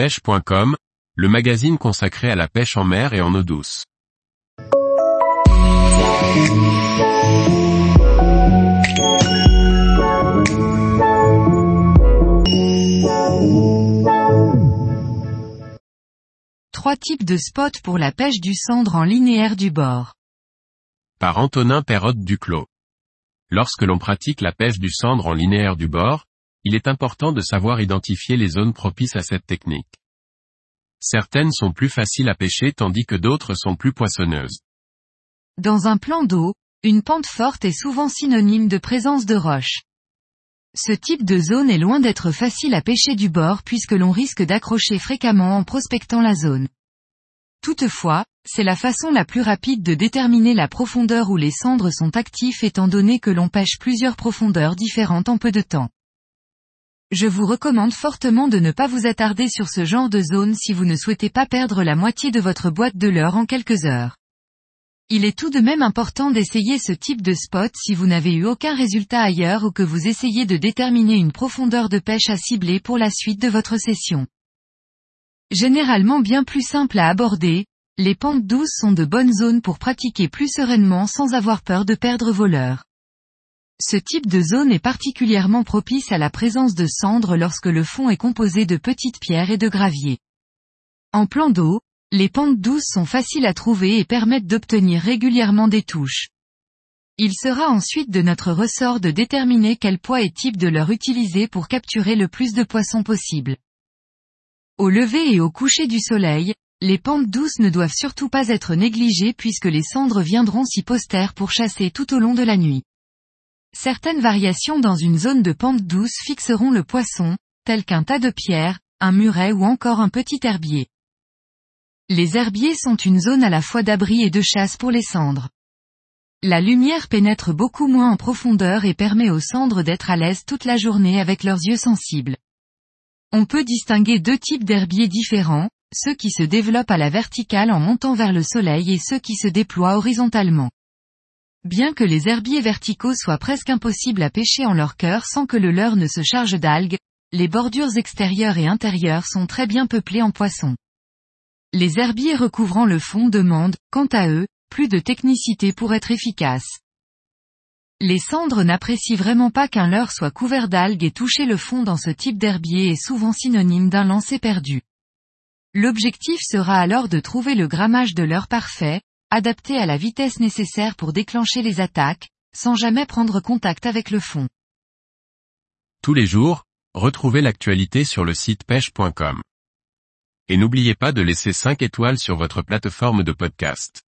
pêche.com, le magazine consacré à la pêche en mer et en eau douce. Trois types de spots pour la pêche du cendre en linéaire du bord. Par Antonin Perrotte Duclos. Lorsque l'on pratique la pêche du cendre en linéaire du bord, il est important de savoir identifier les zones propices à cette technique. Certaines sont plus faciles à pêcher tandis que d'autres sont plus poissonneuses. Dans un plan d'eau, une pente forte est souvent synonyme de présence de roches. Ce type de zone est loin d'être facile à pêcher du bord puisque l'on risque d'accrocher fréquemment en prospectant la zone. Toutefois, c'est la façon la plus rapide de déterminer la profondeur où les cendres sont actifs étant donné que l'on pêche plusieurs profondeurs différentes en peu de temps. Je vous recommande fortement de ne pas vous attarder sur ce genre de zone si vous ne souhaitez pas perdre la moitié de votre boîte de leurre en quelques heures. Il est tout de même important d'essayer ce type de spot si vous n'avez eu aucun résultat ailleurs ou que vous essayez de déterminer une profondeur de pêche à cibler pour la suite de votre session. Généralement bien plus simple à aborder, les pentes douces sont de bonnes zones pour pratiquer plus sereinement sans avoir peur de perdre vos leurres. Ce type de zone est particulièrement propice à la présence de cendres lorsque le fond est composé de petites pierres et de gravier. En plan d'eau, les pentes douces sont faciles à trouver et permettent d'obtenir régulièrement des touches. Il sera ensuite de notre ressort de déterminer quel poids et type de leurre utiliser pour capturer le plus de poissons possible. Au lever et au coucher du soleil, les pentes douces ne doivent surtout pas être négligées puisque les cendres viendront s'y poster pour chasser tout au long de la nuit. Certaines variations dans une zone de pente douce fixeront le poisson, tel qu'un tas de pierres, un muret ou encore un petit herbier. Les herbiers sont une zone à la fois d'abri et de chasse pour les cendres. La lumière pénètre beaucoup moins en profondeur et permet aux cendres d'être à l'aise toute la journée avec leurs yeux sensibles. On peut distinguer deux types d'herbiers différents, ceux qui se développent à la verticale en montant vers le soleil et ceux qui se déploient horizontalement. Bien que les herbiers verticaux soient presque impossibles à pêcher en leur cœur sans que le leurre ne se charge d'algues, les bordures extérieures et intérieures sont très bien peuplées en poissons. Les herbiers recouvrant le fond demandent, quant à eux, plus de technicité pour être efficaces. Les cendres n'apprécient vraiment pas qu'un leurre soit couvert d'algues et toucher le fond dans ce type d'herbier est souvent synonyme d'un lancer perdu. L'objectif sera alors de trouver le grammage de leurre parfait, adapté à la vitesse nécessaire pour déclencher les attaques, sans jamais prendre contact avec le fond. Tous les jours, retrouvez l'actualité sur le site pêche.com. Et n'oubliez pas de laisser 5 étoiles sur votre plateforme de podcast.